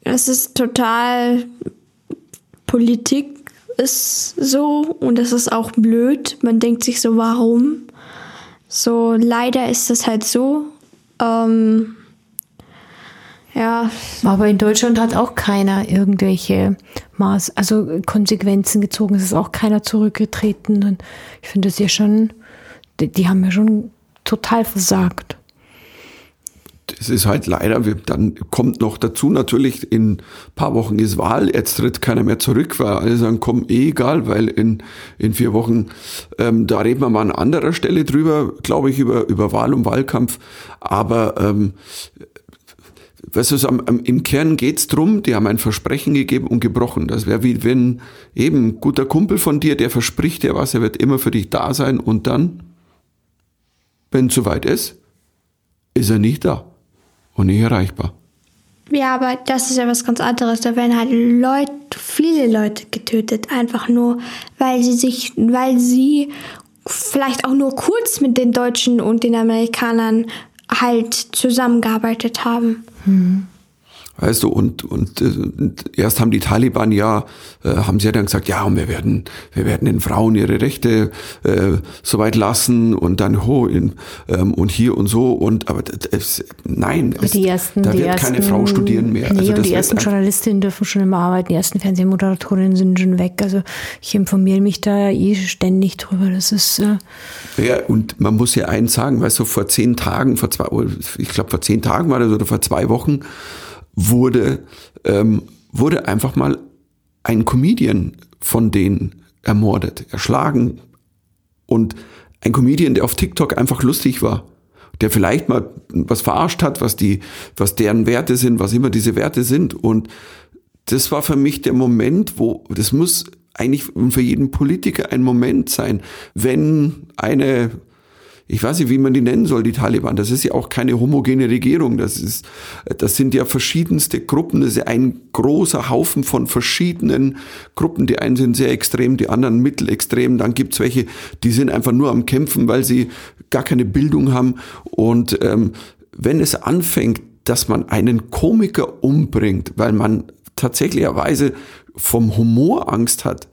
Es ist total. Politik ist so und es ist auch blöd. Man denkt sich so, warum? So, leider ist das halt so. Ähm, ja, Aber in Deutschland hat auch keiner irgendwelche Maß, also Konsequenzen gezogen. Es ist auch keiner zurückgetreten. Und ich finde das ja schon, die, die haben ja schon total versagt. Es ist halt leider, wir, dann kommt noch dazu natürlich, in ein paar Wochen ist Wahl, jetzt tritt keiner mehr zurück, weil alle sagen, komm, eh egal, weil in, in vier Wochen, ähm, da reden wir mal an anderer Stelle drüber, glaube ich, über, über Wahl und Wahlkampf. Aber ähm, weißt du, am, am, im Kern geht's drum, die haben ein Versprechen gegeben und gebrochen. Das wäre wie wenn eben ein guter Kumpel von dir, der verspricht dir was, er wird immer für dich da sein und dann, wenn es soweit ist, ist er nicht da und nicht erreichbar. Ja, aber das ist ja was ganz anderes. Da werden halt Leute, viele Leute getötet, einfach nur, weil sie sich, weil sie vielleicht auch nur kurz mit den Deutschen und den Amerikanern halt zusammengearbeitet haben. Weißt du, und, und, äh, und erst haben die Taliban ja, äh, haben sie ja dann gesagt, ja, und wir werden, wir werden den Frauen ihre Rechte äh, soweit lassen und dann ho in, ähm, und hier und so und aber es, nein, es, die ersten, da die wird ersten, keine Frau studieren mehr. Nee, also und das die ersten Journalistinnen dürfen schon immer arbeiten, die ersten Fernsehmoderatorinnen sind schon weg. Also ich informiere mich da eh ständig drüber. Das ist äh, Ja, und man muss ja eins sagen, weißt du, vor zehn Tagen, vor zwei, oder ich glaube vor zehn Tagen war das oder vor zwei Wochen, wurde, ähm, wurde einfach mal ein Comedian von denen ermordet, erschlagen. Und ein Comedian, der auf TikTok einfach lustig war, der vielleicht mal was verarscht hat, was die, was deren Werte sind, was immer diese Werte sind. Und das war für mich der Moment, wo, das muss eigentlich für jeden Politiker ein Moment sein, wenn eine, ich weiß nicht, wie man die nennen soll, die Taliban, das ist ja auch keine homogene Regierung, das ist, das sind ja verschiedenste Gruppen, das ist ja ein großer Haufen von verschiedenen Gruppen, die einen sind sehr extrem, die anderen mittelextrem, dann gibt's welche, die sind einfach nur am Kämpfen, weil sie gar keine Bildung haben. Und ähm, wenn es anfängt, dass man einen Komiker umbringt, weil man tatsächlicherweise vom Humor Angst hat,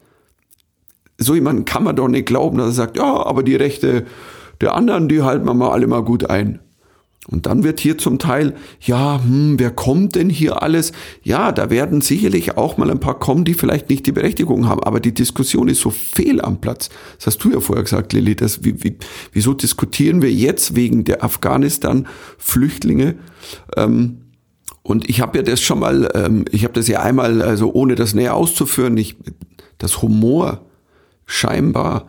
so jemanden kann man doch nicht glauben, dass er sagt, ja, aber die Rechte der anderen, die halten wir mal alle mal gut ein. Und dann wird hier zum Teil, ja, hm, wer kommt denn hier alles? Ja, da werden sicherlich auch mal ein paar kommen, die vielleicht nicht die Berechtigung haben, aber die Diskussion ist so fehl am Platz. Das hast du ja vorher gesagt, Lilly, das, wie, wie, wieso diskutieren wir jetzt wegen der Afghanistan-Flüchtlinge? Ähm, und ich habe ja das schon mal, ähm, ich habe das ja einmal, also ohne das näher auszuführen, ich, das Humor scheinbar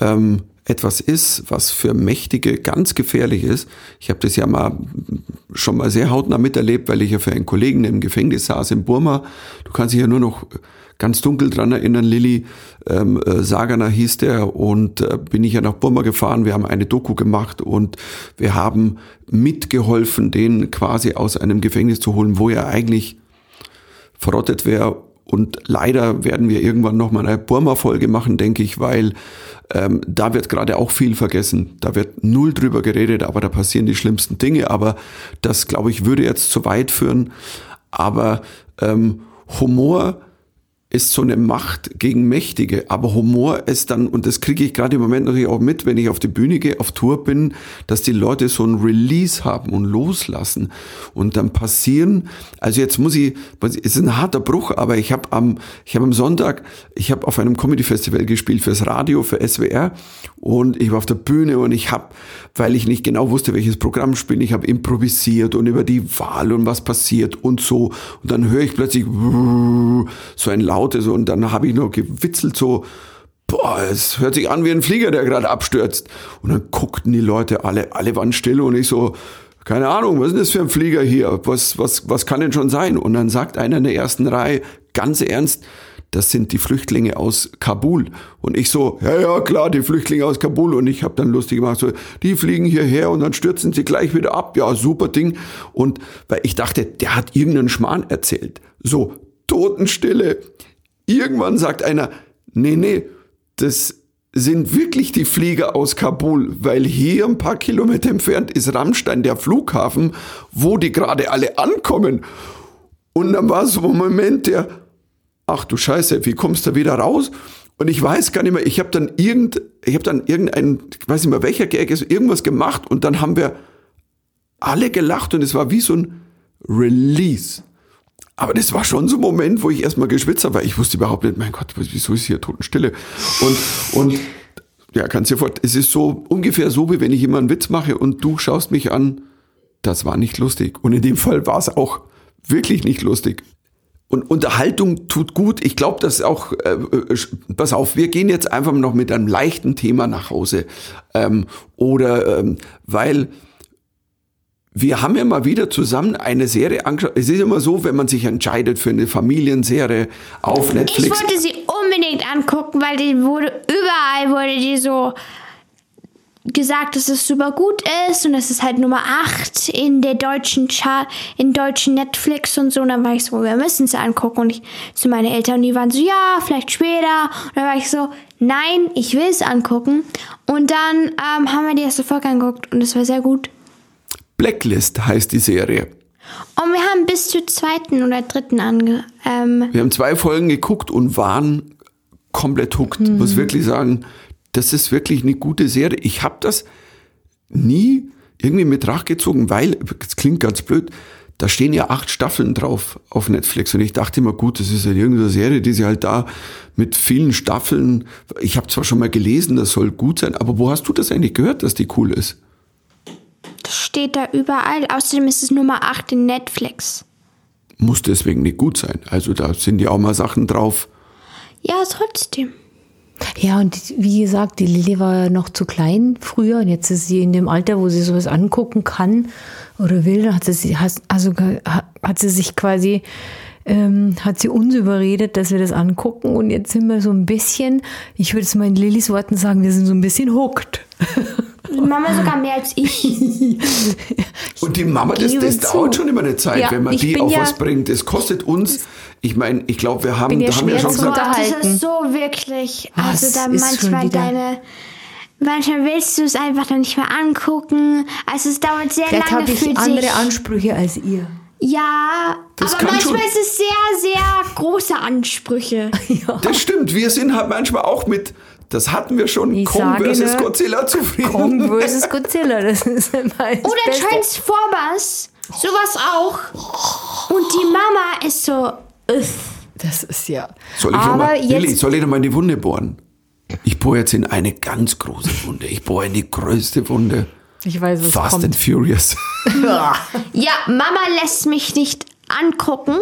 ähm, etwas ist, was für Mächtige ganz gefährlich ist. Ich habe das ja mal schon mal sehr hautnah miterlebt, weil ich ja für einen Kollegen im Gefängnis saß in Burma. Du kannst dich ja nur noch ganz dunkel dran erinnern, Lilly ähm, äh, Sagana hieß der und äh, bin ich ja nach Burma gefahren. Wir haben eine Doku gemacht und wir haben mitgeholfen, den quasi aus einem Gefängnis zu holen, wo er eigentlich verrottet wäre. Und leider werden wir irgendwann noch mal eine Burma-Folge machen, denke ich, weil ähm, da wird gerade auch viel vergessen. Da wird null drüber geredet, aber da passieren die schlimmsten Dinge. Aber das, glaube ich, würde jetzt zu weit führen. Aber ähm, Humor ist so eine Macht gegen Mächtige. Aber Humor ist dann, und das kriege ich gerade im Moment natürlich auch mit, wenn ich auf die Bühne gehe, auf Tour bin, dass die Leute so ein Release haben und loslassen. Und dann passieren, also jetzt muss ich, es ist ein harter Bruch, aber ich habe am, ich am Sonntag, ich habe auf einem Comedy-Festival gespielt fürs Radio, für SWR und ich war auf der Bühne und ich habe, weil ich nicht genau wusste, welches Programm spielen, ich habe improvisiert und über die Wahl und was passiert und so. Und dann höre ich plötzlich so ein lautes und dann habe ich nur gewitzelt so, boah, es hört sich an wie ein Flieger, der gerade abstürzt. Und dann guckten die Leute alle, alle waren still und ich so, keine Ahnung, was ist das für ein Flieger hier? Was, was, was kann denn schon sein? Und dann sagt einer in der ersten Reihe ganz ernst, das sind die Flüchtlinge aus Kabul. Und ich so, ja, ja, klar, die Flüchtlinge aus Kabul. Und ich habe dann lustig gemacht, so, die fliegen hierher und dann stürzen sie gleich wieder ab. Ja, super Ding. Und weil ich dachte, der hat irgendeinen Schmarrn erzählt. So, Totenstille. Irgendwann sagt einer, nee, nee, das sind wirklich die Flieger aus Kabul, weil hier ein paar Kilometer entfernt ist Rammstein, der Flughafen, wo die gerade alle ankommen. Und dann war so ein Moment der, ach du Scheiße, wie kommst du wieder raus? Und ich weiß gar nicht mehr, ich habe dann irgend, ich habe dann irgendein, ich weiß nicht mehr welcher Gag ist, irgendwas gemacht und dann haben wir alle gelacht und es war wie so ein Release. Aber das war schon so ein Moment, wo ich erstmal geschwitzt habe, weil ich wusste überhaupt nicht, mein Gott, wieso ist hier Totenstille? Und, und ja, kannst dir vor, es ist so ungefähr so, wie wenn ich immer einen Witz mache und du schaust mich an, das war nicht lustig. Und in dem Fall war es auch wirklich nicht lustig. Und Unterhaltung tut gut. Ich glaube, dass auch, äh, äh, pass auf, wir gehen jetzt einfach noch mit einem leichten Thema nach Hause. Ähm, oder ähm, weil wir haben ja mal wieder zusammen eine Serie angeschaut. Es ist immer so, wenn man sich entscheidet für eine Familienserie auf Ich Netflix. wollte sie unbedingt angucken, weil die wurde überall wurde die so gesagt, dass es super gut ist und es ist halt Nummer 8 in der deutschen Chart, in deutschen Netflix und so. Und dann war ich so, wir müssen es angucken. Und ich zu meinen Eltern, die waren so, ja, vielleicht später. Und dann war ich so, nein, ich will es angucken. Und dann ähm, haben wir die erste Folge angeguckt und es war sehr gut. Blacklist heißt die Serie. Und wir haben bis zur zweiten oder dritten ange... Ähm, Wir haben zwei Folgen geguckt und waren komplett hooked. Muss wirklich sagen, das ist wirklich eine gute Serie. Ich habe das nie irgendwie mit gezogen, weil, das klingt ganz blöd, da stehen ja acht Staffeln drauf auf Netflix und ich dachte immer, gut, das ist ja irgendeine Serie, die sie halt da mit vielen Staffeln, ich habe zwar schon mal gelesen, das soll gut sein, aber wo hast du das eigentlich gehört, dass die cool ist? Das steht da überall. Außerdem ist es Nummer 8 in Netflix. Muss deswegen nicht gut sein. Also da sind ja auch mal Sachen drauf. Ja, trotzdem. Ja, und wie gesagt, die Lilly war ja noch zu klein früher und jetzt ist sie in dem Alter, wo sie sowas angucken kann oder will, Da hat sie, also hat sie sich quasi, ähm, hat sie uns überredet, dass wir das angucken und jetzt sind wir so ein bisschen, ich würde es mal in Lillys Worten sagen, wir sind so ein bisschen hooked. Die Mama sogar mehr als ich. Und die Mama, das, das zu. dauert schon immer eine Zeit, Ja, wenn man ich die auf ja- was bringt. Es kostet uns, ich meine, ich glaube, wir haben, ja da haben wir schwer schon gesagt, das unterhalten. ist so wirklich. Also da manchmal deine. Manchmal willst du es einfach dann nicht mehr angucken. Also es dauert sehr Vielleicht lange ich für dich. andere Ansprüche als ihr. Ja, Das aber manchmal schon. ist es sehr, sehr große Ansprüche. das stimmt, wir sind halt manchmal auch mit, das hatten wir schon, Ich Kong nur, Godzilla zufrieden. Kong vs. Godzilla, das ist mein Oder Transformers, sowas auch. Und die Mama ist so. Das ist ja. Soll ich Aber mal, Lilly, jetzt, soll ich noch mal in die Wunde bohren? Ich bohre jetzt in eine ganz große Wunde. Ich bohre in die größte Wunde. ich weiß, was Fast kommt. and Furious. Ja, Mama lässt mich nicht angucken,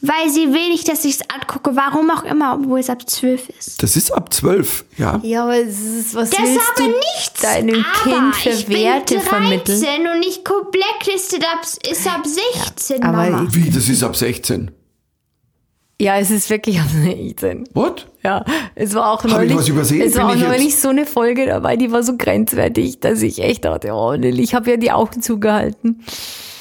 weil sie will nicht, dass ich es angucke. Warum auch immer, obwohl es ab 12 ist. Das ist ab zwölf, ja. Ja, aber es ist, was Das willst ist aber du nichts. deinem aber Kind für ich bin Werte 13 vermitteln? und ich gucke Blacklisted ab, ist ab 16, aber Mama. Wie, das ist ab 16. Ja, es ist wirklich ab 16. What? Ja, es war auch ich neulich, was übersehen? es war auch neulich so eine Folge dabei, die war so grenzwertig, dass ich echt dachte, oh Lilly, ich habe ja die Augen zugehalten.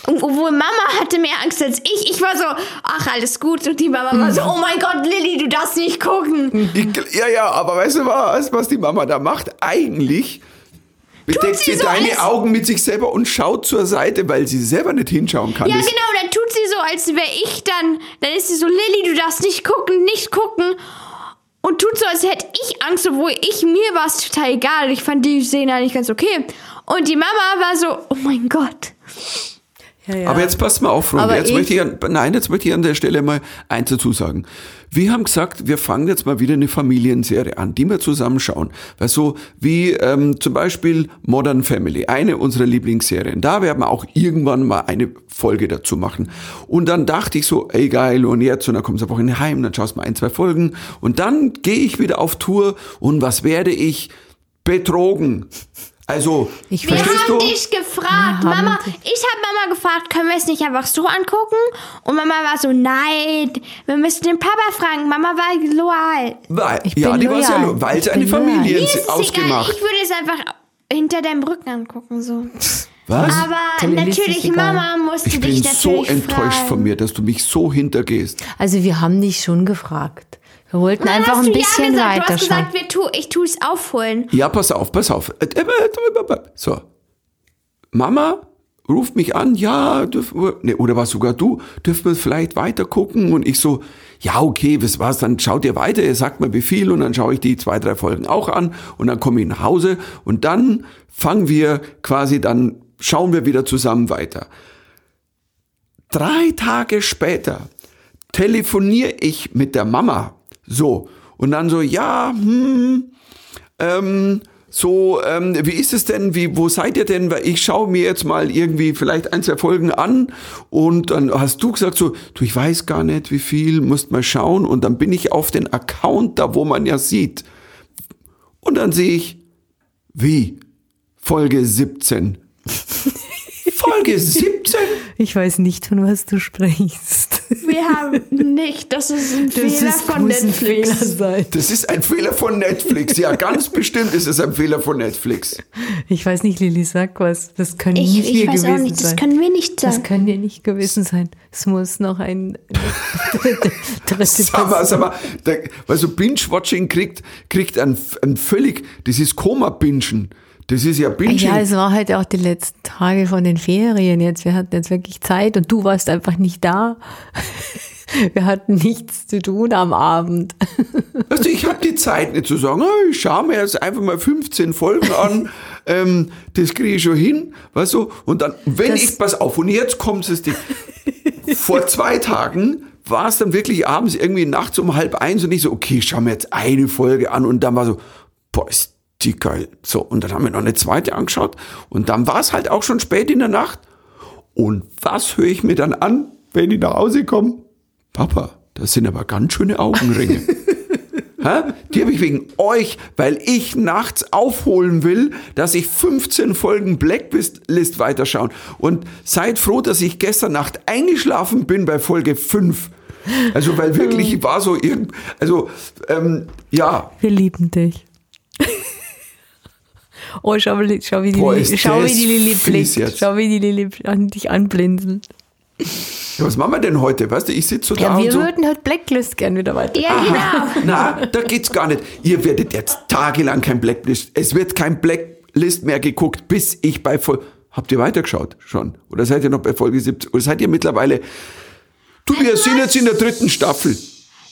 Obwohl Mama hatte mehr Angst als ich. Ich war so, ach, alles gut. Und die Mama war so, oh mein Gott, Lilly, du darfst nicht gucken. Ich, ja, ja, aber weißt du was, was die Mama da macht? Eigentlich bedeckt sie sie so, deine Augen mit sich selber und schaut zur Seite, weil sie selber nicht hinschauen kann. Ja, Das- genau, dann tut sie so, als wäre ich dann. Dann ist sie so, Lilly, du darfst nicht gucken, nicht gucken. Und tut so, als hätte ich Angst, obwohl ich, mir war es total egal. Ich fand die Szene eigentlich ganz okay. Und die Mama war so, oh mein Gott. Ja, ja. Aber jetzt passt mal auf, Freunde. Aber Jetzt möchte ich an, nein, jetzt möchte ich an der Stelle mal eins dazu sagen. Wir haben gesagt, wir fangen jetzt mal wieder eine Familienserie an, die wir zusammen schauen. Weil so wie ähm, zum Beispiel Modern Family, eine unserer Lieblingsserien. Da werden wir auch irgendwann mal eine Folge dazu machen. Und dann dachte ich so, ey geil, und jetzt, und dann kommst du eine Woche heim, dann schaust du mal ein, zwei Folgen. Und dann gehe ich wieder auf Tour und was werde ich? Betrogen. Also, Ich Wir haben du? dich gefragt. Mama, ich habe Mama gefragt, können wir es nicht einfach so angucken? Und Mama war so, nein, wir müssen den Papa fragen. Mama war loyal. Weil, Ich ja, bin die war sehr loyal. lo- weil Ich es eine bin. Familie ist es ausgemacht. egal. Ich würde es einfach hinter deinem Rücken angucken. So. Was? Aber ist natürlich. Mama musste Ich dich bin natürlich so enttäuscht fragen. von mir, dass du mich so hintergehst. Also wir haben dich schon gefragt. Wir wollten Dann einfach ein bisschen ja gesagt, du hast gesagt, wir tu, ich tue es aufholen. Ja, pass auf, pass auf. So. Mama ruft mich an, ja, dürfen wir, nee, oder was sogar du, dürfen wir vielleicht weiter gucken? Und ich so, ja, okay, was war's, dann schaut ihr weiter, ihr sagt mir wie viel und dann schaue ich die zwei, drei Folgen auch an und dann komme ich nach Hause und dann fangen wir quasi, dann schauen wir wieder zusammen weiter. Drei Tage später telefoniere ich mit der Mama. So. Und dann so, ja, hm, ähm, so, ähm, wie ist es denn, wie, wo seid ihr denn? Weil ich schaue mir jetzt mal irgendwie vielleicht ein, zwei Folgen an und dann hast du gesagt so, du, ich weiß gar nicht, wie viel, musst mal schauen und dann bin ich auf den Account da, wo man ja sieht. Und dann sehe ich, wie? Folge 17. Folge 17? Ich weiß nicht, von was du sprichst. Wir haben nicht, das ist ein Fehler von muss ein Netflix. Fehler sein. Das ist ein Fehler von Netflix. Ja, ganz bestimmt ist es ein Fehler von Netflix. Ich weiß nicht, Lilly, sag was. Das können Ich, nicht ich wir gewesen nicht, das sein. können wir nicht das sagen. kann dir nicht gewesen sein. Es muss noch ein dritte, dritte Sag mal, sag mal, der, weil so Binge-Watching kriegt, kriegt ein, ein völlig, das ist Koma-Bingen. Das ist ja Binging. Ja, es war halt auch die letzten Tage von den Ferien jetzt. Wir hatten jetzt wirklich Zeit und du warst einfach nicht da. Wir hatten nichts zu tun am Abend. Du, ich habe die Zeit nicht zu sagen, oh, ich schaue mir jetzt einfach mal 15 Folgen an, ähm, das kriege ich schon hin, weißt du? Und dann, wenn Das- ich, pass auf, und jetzt kommt es, die, vor zwei Tagen war es dann wirklich abends irgendwie nachts um halb eins und ich so, okay, ich schaue mir jetzt eine Folge an und dann war so, boah, ist die geil. So, und dann haben wir noch eine zweite angeschaut und dann war es halt auch schon spät in der Nacht. Und was höre ich mir dann an, wenn ich nach Hause komme? Papa, das sind aber ganz schöne Augenringe. Hä? Die habe ich wegen euch, weil ich nachts aufholen will, dass ich 15 Folgen Blacklist weiterschauen. Und seid froh, dass ich gestern Nacht eingeschlafen bin bei Folge 5. Also, weil wirklich ich war so irgend, also, ähm, ja, Wir lieben dich. Oh, schau, wie- schau wie die, Boah, Lili, schau, wie die Lili blickt. jetzt. Schau, wie die Lili an dich anblinzelt. was machen wir denn heute? Weißt du, ich sitze so da Ja, und wir so. würden heute Blacklist gern wieder weiter. Ja, genau. Na, da geht's gar nicht. Ihr werdet jetzt tagelang kein Blacklist. Es wird kein Blacklist mehr geguckt, bis ich bei Folge. Habt ihr weitergeschaut schon? Oder seid ihr noch bei Folge 70? Oder seid ihr mittlerweile. Du, wir sind jetzt in der dritten Staffel.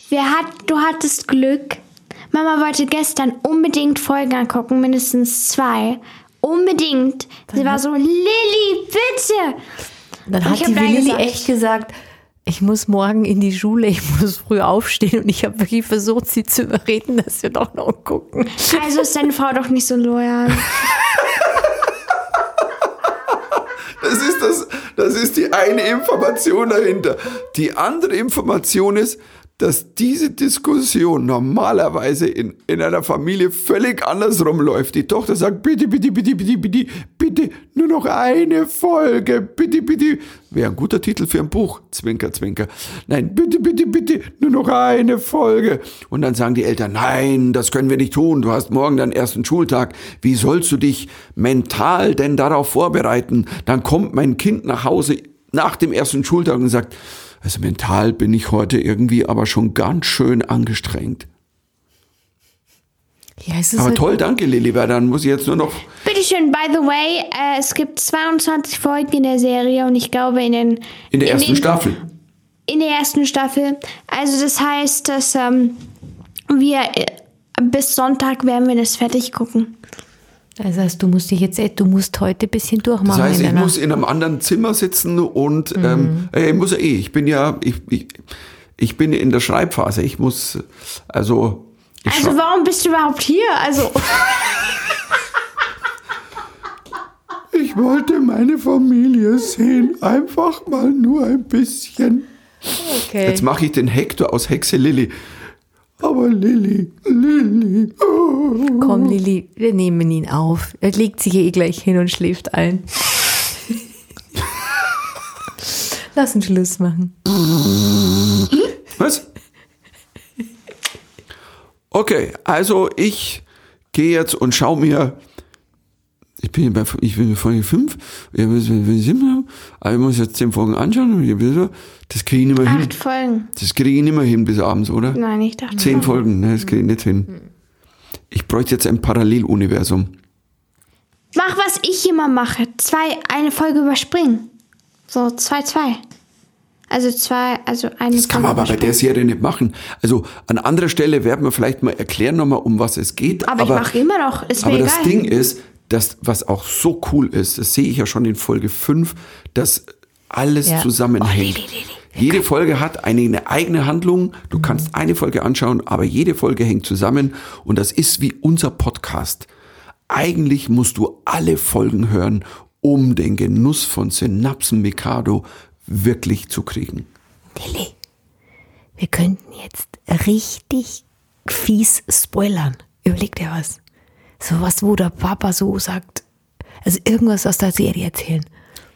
Wer hat, du hattest Glück. Mama wollte gestern unbedingt Folgen angucken, mindestens zwei. Unbedingt. Sie war so, Lilly, bitte. Dann Und hat ich die gesagt. echt gesagt, ich muss morgen in die Schule, ich muss früh aufstehen und ich habe wirklich versucht, sie zu überreden, dass wir doch noch gucken. Also ist deine Frau doch nicht so loyal. Das ist, das, das ist die eine Information dahinter. Die andere Information ist, dass diese Diskussion normalerweise in, in einer Familie völlig andersrum läuft. Die Tochter sagt, bitte, bitte, bitte, bitte, bitte, bitte, nur noch eine Folge, bitte, bitte. Wäre ein guter Titel für ein Buch, Zwinker, Zwinker. Nein, bitte, bitte, bitte, nur noch eine Folge. Und dann sagen die Eltern, nein, das können wir nicht tun, du hast morgen deinen ersten Schultag. Wie sollst du dich mental denn darauf vorbereiten? Dann kommt mein Kind nach Hause nach dem ersten Schultag und sagt, also mental bin ich heute irgendwie aber schon ganz schön angestrengt. Ja, es ist Aber halt- toll, danke weil dann muss ich jetzt nur noch, Bitteschön, by the way, äh, es gibt 22 Folgen in der Serie und ich glaube in den... in der ersten den, Staffel. In der ersten Staffel. Also das heißt, dass ähm, wir äh, bis Sonntag werden wir das fertig gucken. Das heißt, du musst dich jetzt, eh- du musst heute ein bisschen durchmachen. Das heißt, ich muss in einem anderen Zimmer sitzen und ähm, äh, ich muss ja eh, ich bin ja, ich, ich, ich bin in der Schreibphase. Ich muss, also, ich Also warum bist du überhaupt hier? Also ich wollte meine Familie sehen, einfach mal nur ein bisschen. okay. Jetzt mache ich den Hector aus Hexe Lilly. Aber Lilly, Lilly, oh. Komm, Lili, wir nehmen ihn auf. Er legt sich eh gleich hin und schläft ein. Lass uns Schluss machen. Was? Okay, also ich gehe jetzt und schaue mir. Ich bin bei ich bin bei Folge 5. Ich muss jetzt 10 Folgen anschauen. Das kriege ich nicht mehr hin. acht Folgen. Das kriege ich nicht mehr hin bis abends, oder? Nein, ich dachte. Zehn Folgen, ne, das kriege ich nicht hin. Ich bräuchte jetzt ein Paralleluniversum. Mach, was ich immer mache. Zwei, eine Folge überspringen. So, zwei, zwei. Also zwei, also eine Das kann man aber bei der Serie nicht machen. Also an anderer Stelle werden wir vielleicht mal erklären nochmal, um was es geht. Aber, ich mache immer noch. Ist mir Aber egal. das Ding ist, dass, was auch so cool ist, das sehe ich ja schon in Folge 5, dass alles Ja. zusammenhängt. Oh, Lili, Lili. Jede Folge hat eine, eine eigene Handlung. Du Mhm. kannst eine Folge anschauen, aber jede Folge hängt zusammen. Und das ist wie unser Podcast. Eigentlich musst du alle Folgen hören, um den Genuss von Synapsen Mikado wirklich zu kriegen. Lilly, wir könnten jetzt richtig fies spoilern. Überleg dir was. So was, wo der Papa so sagt. Also irgendwas aus der Serie erzählen.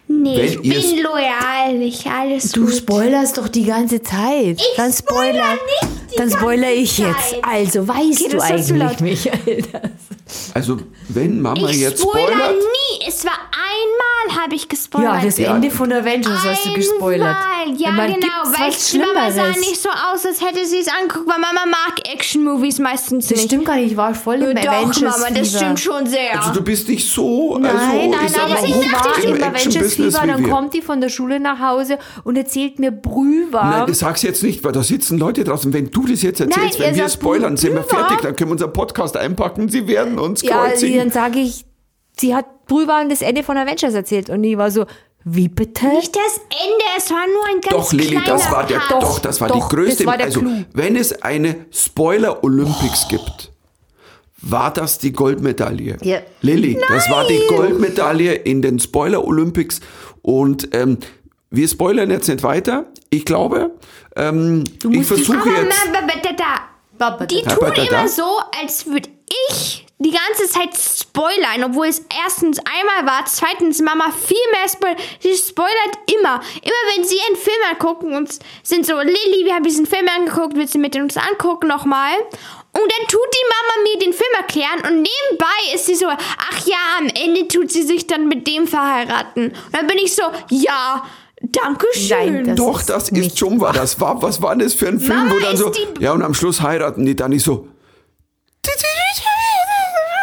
Nee, Wenn ich bin loyal, nicht alles Du gut. spoilerst doch die ganze Zeit. Ich dann spoiler nicht die Dann spoiler ich ganze jetzt. Zeit. Also weißt Okay, du das eigentlich, laut. Michael, das. Also, wenn Mama Ich jetzt spoiler spoilert, nie. Es war einmal habe ich gespoilert. Ja, das Ende von Avengers hast du gespoilert. Einmal. Ja, Man, genau, weil Mama sah nicht so aus, als hätte sie es angeguckt, weil Mama mag Action-Movies meistens Das nicht. stimmt gar nicht, ich war voll im Doch, Avengers Mama, das stimmt schon sehr. Also du bist nicht so, Nein, also nein, ich sag nein, ich hoch war im im Avengers Action-Business Fieber, wie dann kommt die von der Schule nach Hause und erzählt mir brühwarm. Nein, das sag's jetzt nicht, weil da sitzen Leute draußen. Wenn du das jetzt erzählst, Nein, wenn wir spoilern, sind wir fertig, dann können wir unseren Podcast einpacken, sie werden uns ja, kreuzigen. dann sage ich, sie hat brühwarm das Ende von Avengers erzählt und ich war so, wie bitte? nicht das Ende, es war nur ein ganz Doch, Lilly, das war der, Part. doch, das war doch, die größte. war also, Clou. wenn es eine Spoiler Olympics gibt, war das die Goldmedaille. Ja. Lilly, das war die Goldmedaille in den Spoiler Olympics und ähm, wir spoilern jetzt nicht weiter. Ich glaube, ähm, ich versuche jetzt. Die tun Da, da, da. immer so, als würde ich die ganze Zeit spoilern, obwohl es erstens einmal war, zweitens Mama viel mehr spoilert. Sie spoilert immer. Immer wenn sie einen Film angucken und sind so, Lilly, wir haben diesen Film angeguckt, willst du mit uns angucken nochmal? Und dann tut die Mama mir den Film erklären und nebenbei ist sie so, ach ja, am Ende tut sie sich dann mit dem verheiraten. Und dann bin ich so, ja, danke schön. Nein, das- Doch, ist das ist nicht schon war das war. Was war das für ein Film, Mama wo dann ist so ja und am Schluss heiraten die dann nicht so.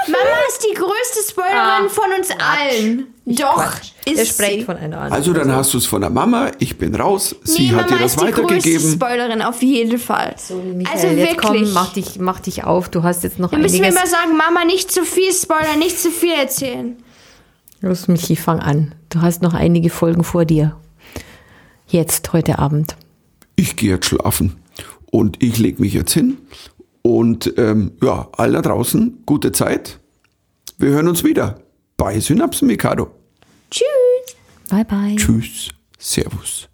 Mama ist die größte Spoilerin Ah, von uns allen. Doch, Quatsch. ist Er spricht sie. von einer anderen. Also dann hast du es von der Mama, ich bin raus. Sie nee, hat Mama dir das ist die größte weitergegeben. Spoilerin, auf jeden Fall. Michael, also jetzt wirklich. komm, mach dich, mach dich auf. Du hast jetzt noch Dann müssen wir einiges. immer sagen, Mama, nicht zu viel spoilern, nicht zu viel erzählen. Los, Michi, fang an. Du hast noch einige Folgen vor dir. Jetzt, heute Abend. Ich gehe jetzt schlafen und ich lege mich jetzt hin und ähm, ja, alle da draußen gute Zeit. Wir hören uns wieder bei Synapsen Mikado. Tschüss. Bye, bye. Tschüss, Servus.